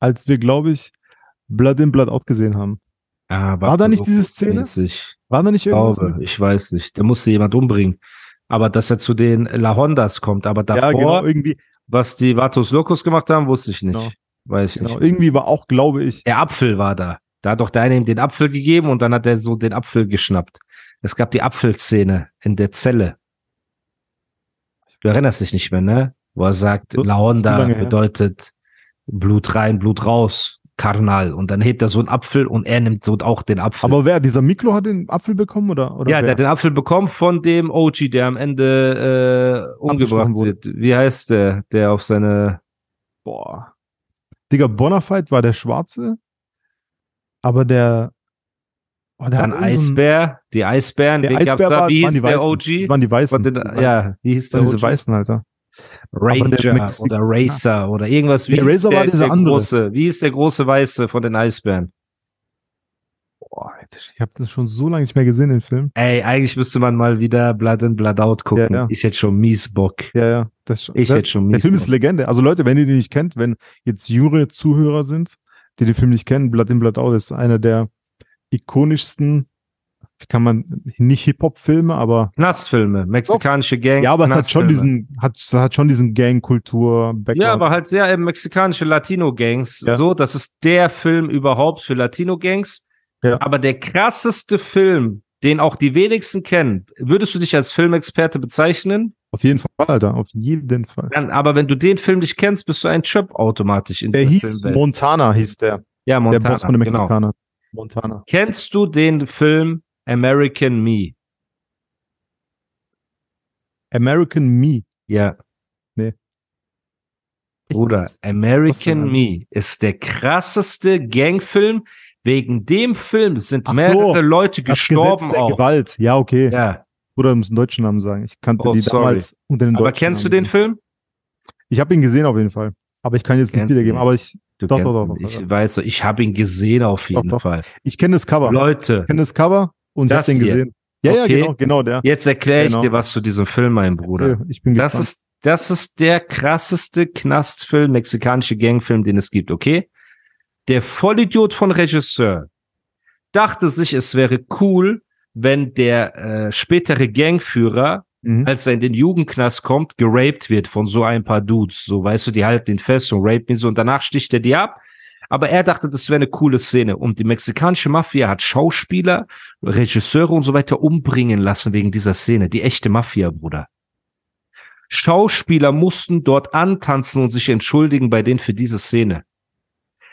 Als wir, glaube ich, Blood in, Blood out gesehen haben. Ah, War da nicht diese Szene? mäßig. War da nicht Ich irgendwas? glaube, ich weiß nicht. Da musste jemand umbringen. Aber dass er zu den La Hondas kommt, aber davor, ja, genau, irgendwie, was die Vatos Locos gemacht haben, wusste ich nicht. Genau. Weiß ich genau, nicht. irgendwie war auch, glaube ich, Der Apfel war da. Da hat doch der eine ihm den Apfel gegeben und dann hat er so den Apfel geschnappt. Es gab die Apfelszene in der Zelle. Du erinnerst dich nicht mehr, ne? Wo er sagt, So- La Honda bedeutet Blut rein, Blut raus, Karnal. Und dann hebt er so einen Apfel und er nimmt so auch den Apfel. aber wer, dieser Miklo hat den Apfel bekommen oder? oder ja, der wer? hat den Apfel bekommen von dem OG, der am Ende äh, umgebracht wurde. wird. Wie heißt der, der auf seine Boah. Digga, Bonafide war der Schwarze, aber der, oh, der Dann Eisbär, die Eisbären, Der Eisbär da? war, Wie waren hieß die der Weißen. OG? Das waren die Weißen. Den, ja, wie hieß der waren diese OG? Weißen, Alter. Ranger oder Racer oder irgendwas. Wie hieß Racer der, war dieser der andere. Große, wie ist der große Weiße von den Eisbären? Boah, ich habe das schon so lange nicht mehr gesehen, den Film. Ey, eigentlich müsste man mal wieder Blood in, Blood out gucken. Ja, ja. Ich hätte schon mies Bock. Ja, ja. Das schon. Ich der, hätte schon der mies Film ist Bock. Legende. Also Leute, wenn ihr den nicht kennt, wenn jetzt jüngere Zuhörer sind, die den Film nicht kennen, Blood in Blood Out ist einer der ikonischsten, kann man, nicht Hip-Hop-Filme, aber Knastfilme, mexikanische Gang. ja, aber es hat schon diesen, hat, hat schon diesen Gang-Kultur. Ja, aber halt sehr eben mexikanische Latino-Gangs. Ja. So, das ist der Film überhaupt für Latino-Gangs. Ja. Aber der krasseste Film, den auch die wenigsten kennen, würdest du dich als Filmexperte bezeichnen? Auf jeden Fall, Alter, auf jeden Fall. Dann, aber wenn du den Film nicht kennst, bist du ein Chöp automatisch in Der hieß Filmwelt. Montana, hieß der. ja, Montana, der Boss von den genau. Mexikanern. Montana. Kennst du den Film American Me? American Me. Ja. Nee. Bruder, American? Me ist der krasseste Gangfilm. Wegen dem Film sind so, mehrere Leute gestorben Gesetz der auch. Gewalt. Ja, okay. Ja. Oder du musst einen deutschen Namen sagen. Ich kannte Oh, die sorry. damals unter den Aber deutschen kennst du Namen. den Film? Ich habe ihn gesehen auf jeden Fall. Aber ich kann jetzt nicht Kennst wiedergeben. Aber ich, Du Doch, kennst doch, doch, doch, ich weiß, ich habe ihn gesehen auf jeden. Fall. ich kenne das Cover. Leute, Ich kenne das Cover und ich Das den hier. gesehen. Ja, ja, Okay. genau, genau der. jetzt erkläre ich Genau. dir was zu diesem Film, mein Bruder. Ich bin Das gespannt. ist, das ist der krasseste Knastfilm, mexikanische Gangfilm, den es gibt, okay? Der Vollidiot von Regisseur dachte sich, es wäre cool, wenn der äh, spätere Gangführer, Mhm. als er in den Jugendknast kommt, geraped wird von so ein paar Dudes. So, weißt du, die halten ihn fest und rapen ihn so und danach sticht er die ab. Aber er dachte, das wäre eine coole Szene. Und die mexikanische Mafia hat Schauspieler, Regisseure und so weiter umbringen lassen wegen dieser Szene. Die echte Mafia, Bruder. Schauspieler mussten dort antanzen und sich entschuldigen bei denen für diese Szene.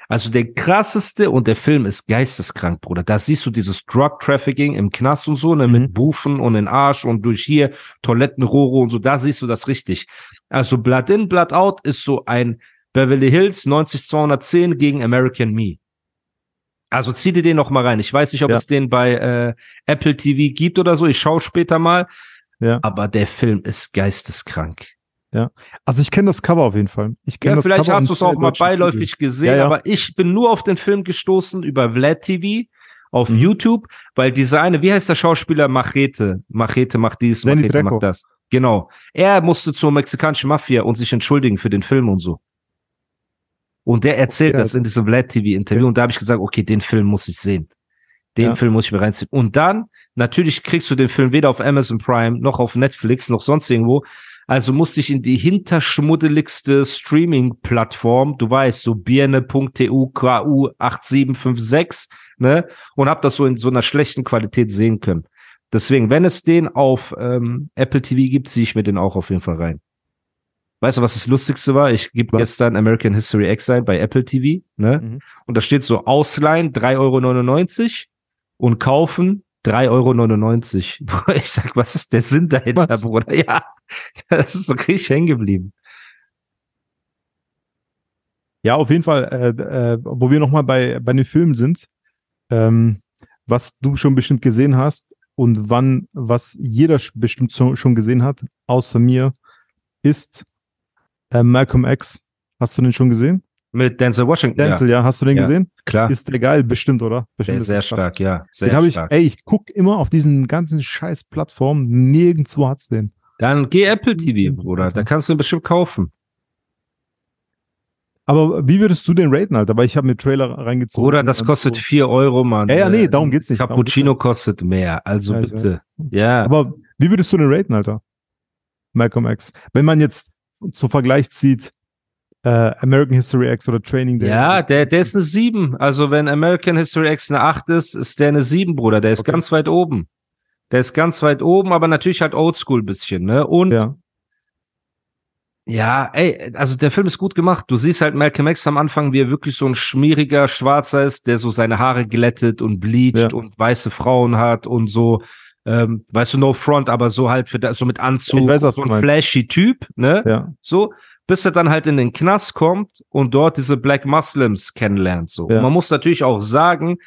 Also der krasseste und der Film ist geisteskrank, Bruder. Da siehst du dieses Drug Trafficking im Knast und so, ne, Mhm. mit Bufen und in Arsch und durch hier Toilettenrohre und so. Da siehst du das richtig. Also Blood in, Blood out ist so ein Beverly Hills 90210 gegen American Me. Also zieh dir den noch mal rein. Ich weiß nicht, ob Ja. es den bei äh, Apple TV gibt oder so. Ich schaue später mal. Ja. Aber der Film ist geisteskrank. Also ich kenne das Cover auf jeden Fall. Ich kenne Ja, das vielleicht Cover hast du es auch mal beiläufig Titel. gesehen, Ja, ja. aber ich bin nur auf den Film gestoßen über Vlad TV auf Mhm. YouTube, weil dieser eine, wie heißt der Schauspieler? Machete. Machete macht dies, Danny Machete Trejo. macht das. Genau. Er musste zur mexikanischen Mafia und sich entschuldigen für den Film und so. Und der erzählt Ja. das in diesem Vlad TV Interview Ja. und da habe ich gesagt, okay, den Film muss ich sehen. Den Ja. Film muss ich mir reinziehen. Und dann, natürlich kriegst du den Film weder auf Amazon Prime, noch auf Netflix, noch sonst irgendwo. Also musste ich in die hinterschmuddeligste Streaming-Plattform, du weißt, so birne.tu KU 8756, ne, und hab das so in so einer schlechten Qualität sehen können. Deswegen, wenn es den auf ähm, Apple TV gibt, ziehe ich mir den auch auf jeden Fall rein. Weißt du, was das Lustigste war? Ich gebe gestern American History X ein bei Apple TV, ne? Mhm. Und da steht so ausleihen 3,99 Euro und kaufen 3,99 Euro. Ich sag, was ist der Sinn dahinter, Was? Bruder? Ja, das ist so richtig hängen geblieben. Ja, auf jeden Fall, äh, äh, wo wir nochmal bei, bei den Filmen sind, ähm, was du schon bestimmt gesehen hast und wann, was jeder bestimmt schon gesehen hat, außer mir, ist äh, Malcolm X. Hast du den schon gesehen? Mit Denzel Washington. Denzel, ja, hast du den Ja, gesehen? klar. Ist der geil, bestimmt, oder? Bestimmt Der ist sehr krass. stark, ja. Sehr Den habe ich, ey, ich guck immer auf diesen ganzen scheiß Plattformen, nirgendwo hat's den. Dann geh Apple TV. Bruder. Da kannst du ihn bestimmt kaufen. Aber wie würdest du den raten, Alter? Weil ich habe mir Trailer reingezogen. Bruder, das kostet so. 4 Euro, Mann. Ja, ja, nee, darum geht's nicht. Cappuccino geht's kostet mehr. Also Ja, bitte. Ja. Aber wie würdest du den raten, Alter? Malcolm X. Wenn man jetzt zum Vergleich zieht, äh, American History X oder Training Day. Ja, der, der ist eine 7. Also wenn American History X eine 8 ist, ist der eine 7, Bruder. Der ist Okay. ganz weit oben. Der ist ganz weit oben, aber natürlich halt oldschool bisschen, ne? Und ja. Ja, ey, also der Film ist gut gemacht. Du siehst halt Malcolm X am Anfang, wie er wirklich so ein schmieriger Schwarzer ist, der so seine Haare glättet und bleacht Ja. und weiße Frauen hat und so, ähm, weißt du, no front, aber so halt für da, so mit Anzug, weiß, so ein flashy Typ, ne? ja. So, bis er dann halt in den Knast kommt und dort diese Black Muslims kennenlernt. So. Ja. Und man muss natürlich auch sagen,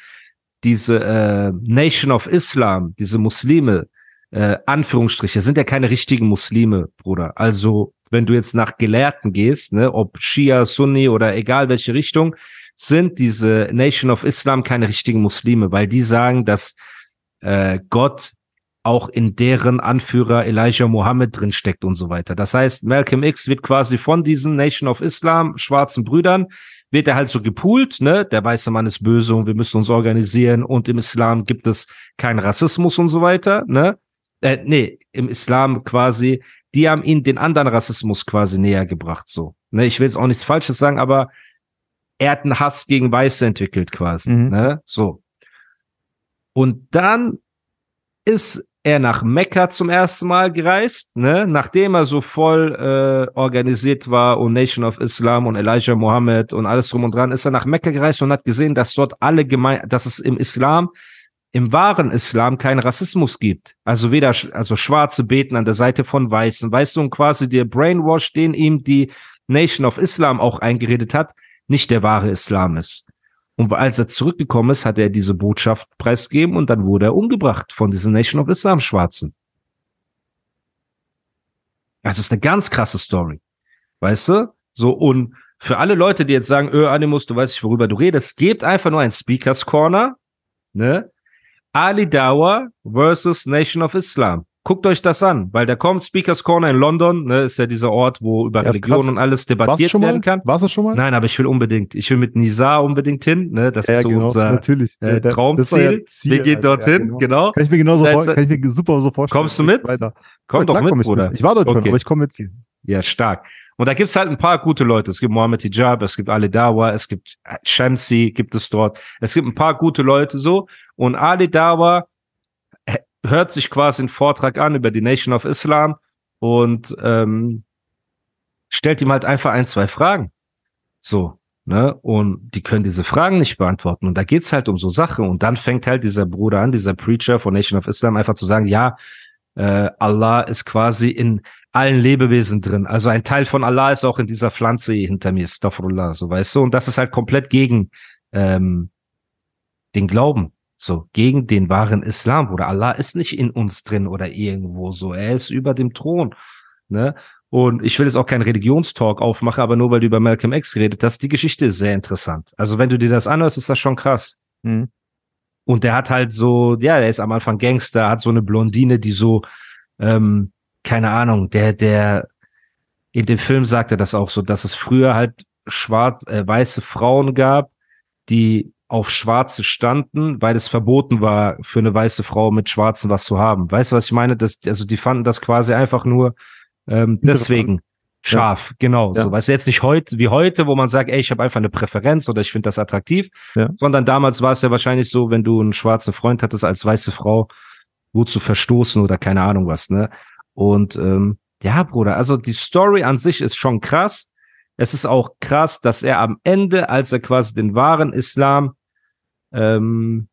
diese äh, Nation of Islam, diese Muslime, äh, Anführungsstriche, sind ja keine richtigen Muslime, Bruder. Also, wenn du jetzt nach Gelehrten gehst, ne, ob Shia, Sunni oder egal welche Richtung, sind diese Nation of Islam keine richtigen Muslime, weil die sagen, dass äh, Gott auch in deren Anführer Elijah Mohammed drin steckt und so weiter. Das heißt, Malcolm X wird quasi von diesen Nation of Islam, schwarzen Brüdern, wird er halt so gepoolt, ne? Der weiße Mann ist böse und wir müssen uns organisieren und im Islam gibt es keinen Rassismus und so weiter, ne? Äh, nee, im Islam quasi, die haben ihn den anderen Rassismus quasi näher gebracht, so. Ne? Ich will jetzt auch nichts Falsches sagen, aber er hat einen Hass gegen Weiße entwickelt quasi, Mhm. ne? So. Und dann ist er nach Mekka zum ersten Mal gereist, ne? nachdem er so voll äh, organisiert war und Nation of Islam und Elijah Mohammed und alles drum und dran, ist er nach Mekka gereist und hat gesehen, dass dort alle gemein, dass es im Islam, im wahren Islam keinen Rassismus gibt. Also weder, also Schwarze beten an der Seite von Weißen, weißt du, und quasi der Brainwash, den ihm die Nation of Islam auch eingeredet hat, nicht der wahre Islam ist. Und als er zurückgekommen ist, hat er diese Botschaft preisgegeben und dann wurde er umgebracht von diesen Nation of Islam Schwarzen. Also ist eine ganz krasse Story. Weißt du? So, und für alle Leute, die jetzt sagen, öh, Animus, du weißt nicht, worüber du redest, gebt einfach nur ein Speakers Corner, ne? Ali Dawa versus Nation of Islam. Guckt euch das an, weil da kommt Speakers Corner in London, ne, ist ja dieser Ort, wo über Ja, Religion krass. und alles debattiert schon mal? werden kann. Warst du schon mal? Nein, aber ich will unbedingt, ich will mit Nisa unbedingt hin, ne? Das ja, ist so genau, unser natürlich. äh, Der- der- Traumziel. das ja Ziel, Wir gehen dorthin, Ja, genau. genau. Kann ich mir genauso Da vor, ist er- kann ich mir super so vorstellen. Kommst du mit? Weiter. Komm Ja, doch mit, komm ich Bruder. Ich war dort schon, Okay. aber ich komme mit. Ja, stark. Und da gibt's halt ein paar gute Leute. Es gibt Mohammed Hijab, es gibt Ali Dawa, es gibt Shamsi, gibt es dort. Es gibt ein paar gute Leute so. Und Ali Dawa hört sich quasi einen Vortrag an über die Nation of Islam und ähm, stellt ihm halt einfach ein, zwei Fragen. So, ne? Und die können diese Fragen nicht beantworten. Und da geht's halt um so Sachen. Und dann fängt halt dieser Bruder an, dieser Preacher von Nation of Islam, einfach zu sagen, ja, äh, Allah ist quasi in allen Lebewesen drin. Also ein Teil von Allah ist auch in dieser Pflanze hinter mir, Astaghfirullah, so weißt du. Und das ist halt komplett gegen ähm, den Glauben, so gegen den wahren Islam, Bruder. Allah ist nicht in uns drin oder irgendwo so. Er ist über dem Thron, ne? Und ich will jetzt auch keinen Religionstalk aufmachen, aber nur weil du über Malcolm X geredet hast, die Geschichte ist sehr interessant. Also wenn du dir das anhörst, ist das schon krass. Mhm. Und der hat halt so, ja, der ist am Anfang Gangster, hat so eine Blondine, die so, ähm, keine Ahnung, der, der, in dem Film sagt er das auch so, dass es früher halt schwarz, äh, weiße Frauen gab, die auf Schwarze standen, weil es verboten war, für eine weiße Frau mit Schwarzen was zu haben. Weißt du, was ich meine? Das, also die fanden das quasi einfach nur ähm, deswegen scharf, genau. Ja. So, weißt du, jetzt nicht heute, wie heute, wo man sagt, ey, ich habe einfach eine Präferenz oder ich finde das attraktiv, Ja. sondern damals war es ja wahrscheinlich so, wenn du einen schwarzen Freund hattest als weiße Frau, wurde zu verstoßen oder keine Ahnung was, ne? Und ähm, ja, Bruder, also die Story an sich ist schon krass. Es ist auch krass, dass er am Ende, als er quasi den wahren Islam ähm,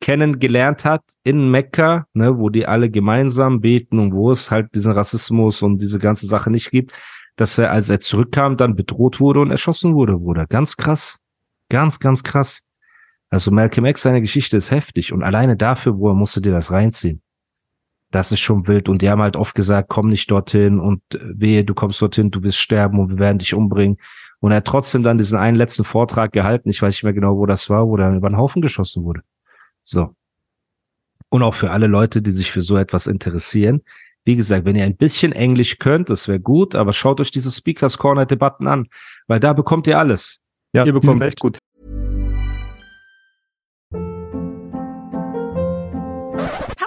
kennengelernt hat in Mekka, ne, wo die alle gemeinsam beten und wo es halt diesen Rassismus und diese ganze Sache nicht gibt, dass er, als er zurückkam, dann bedroht wurde und erschossen wurde, Bruder. Ganz krass. Ganz, ganz krass. Also Malcolm X, seine Geschichte ist heftig und alleine dafür, wo er musste dir das reinziehen. Das ist schon wild und die haben halt oft gesagt, komm nicht dorthin und äh, wehe, du kommst dorthin, du wirst sterben und wir werden dich umbringen. Und er hat trotzdem dann diesen einen letzten Vortrag gehalten, ich weiß nicht mehr genau, wo das war, wo dann über den Haufen geschossen wurde. So. Und auch für alle Leute, die sich für so etwas interessieren. Wie gesagt, wenn ihr ein bisschen Englisch könnt, das wäre gut, aber schaut euch diese Speakers Corner Debatten an, weil da bekommt ihr alles. Ja, ihr die bekommt sind echt gut.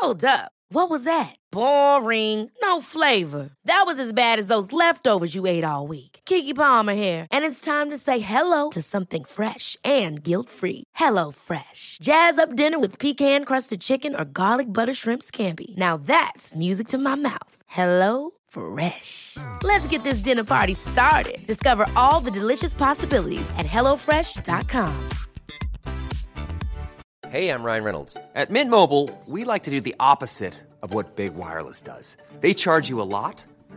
Hold up. What was that? Boring. No flavor. That was as bad as those leftovers you ate all week. Kiki Palmer here, and it's time to say hello to something fresh and guilt-free. Hello Fresh. Jazz up dinner with pecan-crusted chicken or garlic butter shrimp scampi. Now that's music to my mouth. Hello Fresh. Let's get this dinner party started. Discover all the delicious possibilities at hellofresh.com. Hey, I'm Ryan Reynolds. At Mint Mobile, we like to do the opposite of what Big Wireless does. They charge you a lot,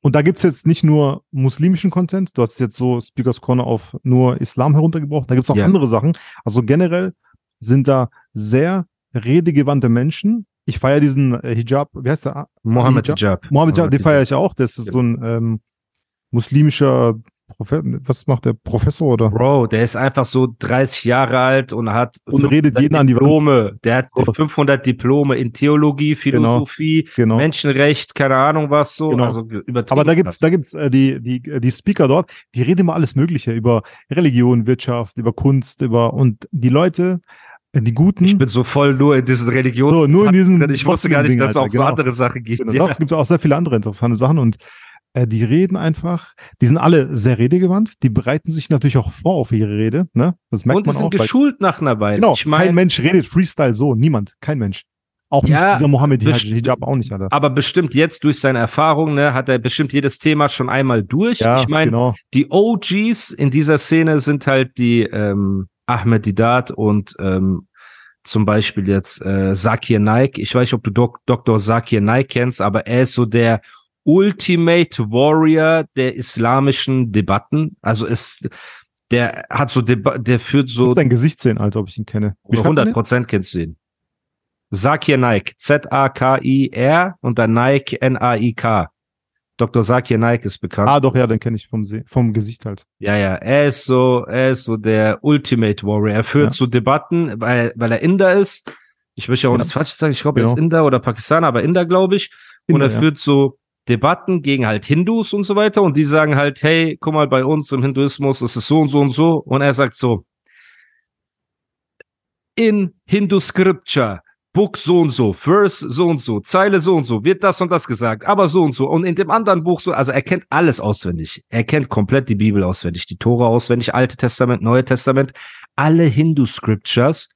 Und da gibt's jetzt nicht nur muslimischen Content, du hast jetzt so Speakers Corner auf nur Islam heruntergebrochen, da gibt's auch Ja. andere Sachen. Also generell sind da sehr redegewandte Menschen. Ich feiere diesen äh, Hijab, wie heißt der? Mohammed Hijab. Hijab. Mohammed Hijab, den feiere ich auch. Das ist so ein ähm, muslimischer Profe was macht der Professor oder? Bro, der ist einfach so 30 Jahre alt und hat Und redet 500 jeden an die. Diplome. Der hat So. 500 Diplome in Theologie, Philosophie, Genau. Menschenrecht, keine Ahnung was so. Genau. Also. Aber da gibt's, da gibt's äh, die, die, die Speaker dort, die reden immer alles Mögliche über Religion, Wirtschaft, über Kunst, über und die Leute, äh, die Guten. ich bin so voll nur in diesen Religions. So, nur in diesen Ich wusste gar nicht, dass es auch so genau. andere Sachen gibt. Genau, Ja. es gibt auch sehr viele andere interessante Sachen und die reden einfach, die sind alle sehr redegewandt, die bereiten sich natürlich auch vor auf ihre Rede, ne? Das merkt Und die man sind auch. weil- geschult nach einer Weile. genau, ich kein meine, Mensch redet Freestyle so, niemand, kein Mensch. Auch Ja, nicht dieser Mohammed Hijab auch nicht, Alter. aber bestimmt jetzt durch seine Erfahrung, ne, hat er bestimmt jedes Thema schon einmal durch. Ja, ich meine, genau. die OGs in dieser Szene sind halt die ähm, Ahmed Didat und ähm, zum Beispiel jetzt äh, Zakir Naik. Ich weiß nicht, ob du Dok Dr. Zakir Naik kennst, aber er ist so der Ultimate Warrior der islamischen Debatten. Also ist der hat so Deba der führt so dein Gesicht sehen, Alter, ob ich ihn kenne. Wie schreibt man 100 den? Prozent kennst du ihn. Zakir Naik, Z-A-K-I-R und dann Naik, N-A-I-K. Dr. Zakir Naik ist bekannt. Ah, doch, ja, den kenne ich vom, Se vom Gesicht halt. Ja, ja, er ist so, er ist so der Ultimate Warrior. Er führt Ja. so Debatten, weil, weil er Inder ist. Ich möchte ja auch Genau. nichts Falsches sagen. Ich glaube, er Genau. ist Inder oder Pakistaner, aber Inder, glaube ich. und Inder, er ja. führt so Debatten gegen halt Hindus und so weiter. Und die sagen halt, hey, guck mal, bei uns im Hinduismus ist es so und so und so. Und er sagt so, in Hindu Scripture, Book so und so, Verse so und so, Zeile so und so, wird das und das gesagt, aber so und so. Und in dem anderen Buch so, also er kennt alles auswendig. Er kennt komplett die Bibel auswendig, die Tora auswendig, Alte Testament, Neue Testament, alle Hindu Scriptures,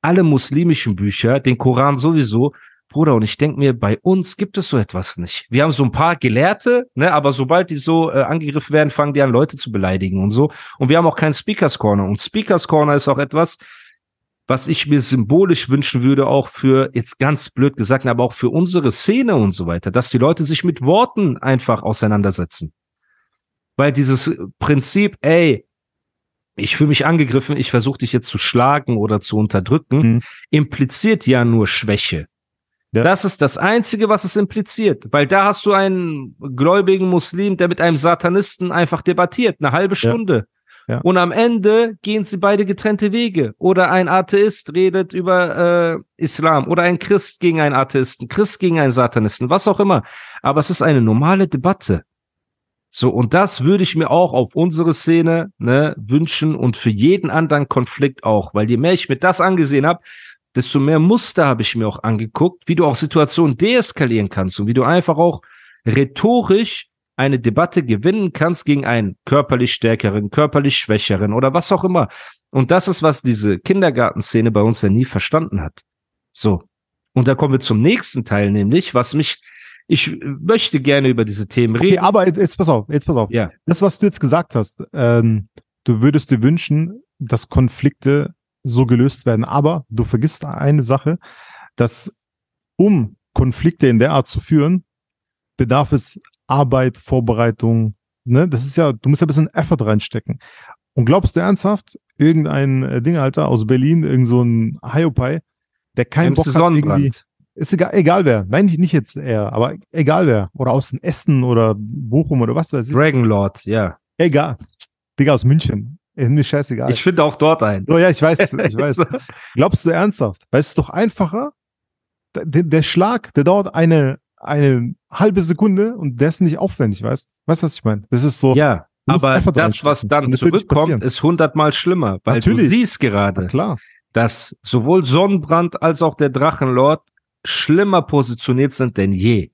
alle muslimischen Bücher, den Koran sowieso. Bruder, und ich denke mir, bei uns gibt es so etwas nicht. Wir haben so ein paar Gelehrte, ne, aber sobald die so äh, angegriffen werden, fangen die an, Leute zu beleidigen und so. Und wir haben auch keinen Speakers Corner. Und Speakers Corner ist auch etwas, was ich mir symbolisch wünschen würde, auch für, jetzt ganz blöd gesagt, aber auch für unsere Szene und so weiter, dass die Leute sich mit Worten einfach auseinandersetzen. Weil dieses Prinzip, ey, ich fühle mich angegriffen, ich versuche dich jetzt zu schlagen oder zu unterdrücken, Mhm. impliziert ja nur Schwäche. Ja. Das ist das Einzige, was es impliziert. Weil da hast du einen gläubigen Muslim, der mit einem Satanisten einfach debattiert, eine halbe Ja. Stunde. Ja. Und am Ende gehen sie beide getrennte Wege. Oder ein Atheist redet über äh, Islam oder ein Christ gegen einen Atheisten, Christ gegen einen Satanisten, was auch immer. Aber es ist eine normale Debatte. So, und das würde ich mir auch auf unsere Szene ne, wünschen und für jeden anderen Konflikt auch. Weil je mehr ich mir das angesehen habe, desto mehr Muster habe ich mir auch angeguckt, wie du auch Situationen deeskalieren kannst und wie du einfach auch rhetorisch eine Debatte gewinnen kannst gegen einen körperlich stärkeren, körperlich schwächeren oder was auch immer. Und das ist, was diese Kindergartenszene bei uns ja nie verstanden hat. So. Und da kommen wir zum nächsten Teil, nämlich, was mich, ich möchte gerne über diese Themen reden. Okay, aber jetzt pass auf, jetzt pass auf. Ja. Das, was du jetzt gesagt hast, ähm, du würdest dir wünschen, dass Konflikte so gelöst werden. Aber du vergisst eine Sache, dass um Konflikte in der Art zu führen, bedarf es Arbeit, Vorbereitung. Ne? Das ist ja, du musst ja ein bisschen Effort reinstecken. Und glaubst du ernsthaft, irgendein äh, Ding, Alter, aus Berlin, irgend so ein Hiopai, der keinen Bock hat, irgendwie, ist egal, egal wer. Nein, nicht nicht jetzt er, aber egal wer. Oder aus Essen oder Bochum oder was weiß ich. Dragon Lord, ja. Egal. Digga, aus München. Ist mir scheißegal. Ich finde auch dort ein. so, ja, ich weiß, ich weiß. Glaubst du ernsthaft? Weil es ist doch einfacher. Der, der Schlag, der dauert eine, eine halbe Sekunde und der ist nicht aufwendig, weißt Weißt du, was ich meine? Das ist so, Ja, Du aber das, was dann das zurückkommt, ist hundertmal schlimmer, weil du Natürlich. siehst na gerade, klar. dass sowohl Sonnenbrand als auch der Drachenlord schlimmer positioniert sind denn je.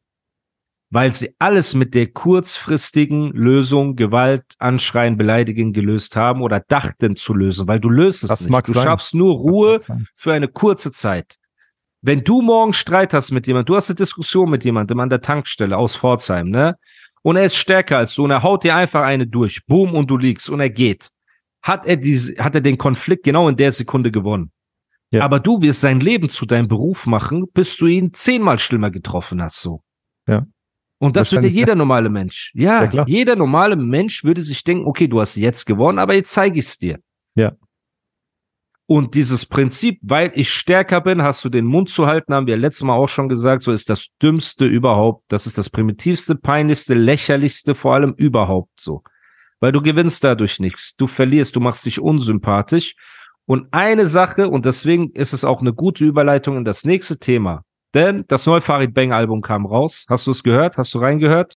Weil sie alles mit der kurzfristigen Lösung Gewalt, Anschreien, Beleidigen gelöst haben oder dachten zu lösen, weil du löst es Das nicht. mag du sein. schaffst nur Ruhe für eine kurze Zeit. Wenn du morgen Streit hast mit jemandem, du hast eine Diskussion mit jemandem an der Tankstelle aus Pforzheim, ne? Und er ist stärker als du und er haut dir einfach eine durch. Boom, und du liegst und er geht. Hat er diese, hat er den Konflikt genau in der Sekunde gewonnen. Ja. Aber du wirst sein Leben zu deinem Beruf machen, bis du ihn zehnmal schlimmer getroffen hast, so. Ja. Und das würde jeder normale Mensch. Ja, Ja, jeder normale Mensch würde sich denken, okay, du hast jetzt gewonnen, aber jetzt zeige ich es dir. Ja. Und dieses Prinzip, weil ich stärker bin, hast du den Mund zu halten, haben wir letztes Mal auch schon gesagt, so ist das Dümmste überhaupt. Das ist das primitivste, peinlichste, lächerlichste, vor allem überhaupt so. Weil du gewinnst dadurch nichts. Du verlierst, du machst dich unsympathisch. Und eine Sache, und deswegen ist es auch eine gute Überleitung in das nächste Thema. Denn das neue Farid Bang Album kam raus. Hast du es gehört? Hast du reingehört?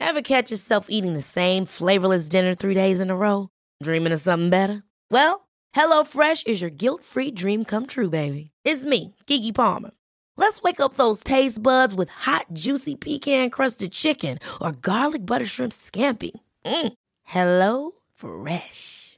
Ever catch yourself eating the same flavorless dinner three days in a row? Dreaming of something better? Well, HelloFresh is your guilt free dream come true, baby. It's me, Gigi Palmer. Let's wake up those taste buds with hot, juicy pecan crusted chicken or garlic butter shrimp scampi. Mm. Hello Fresh.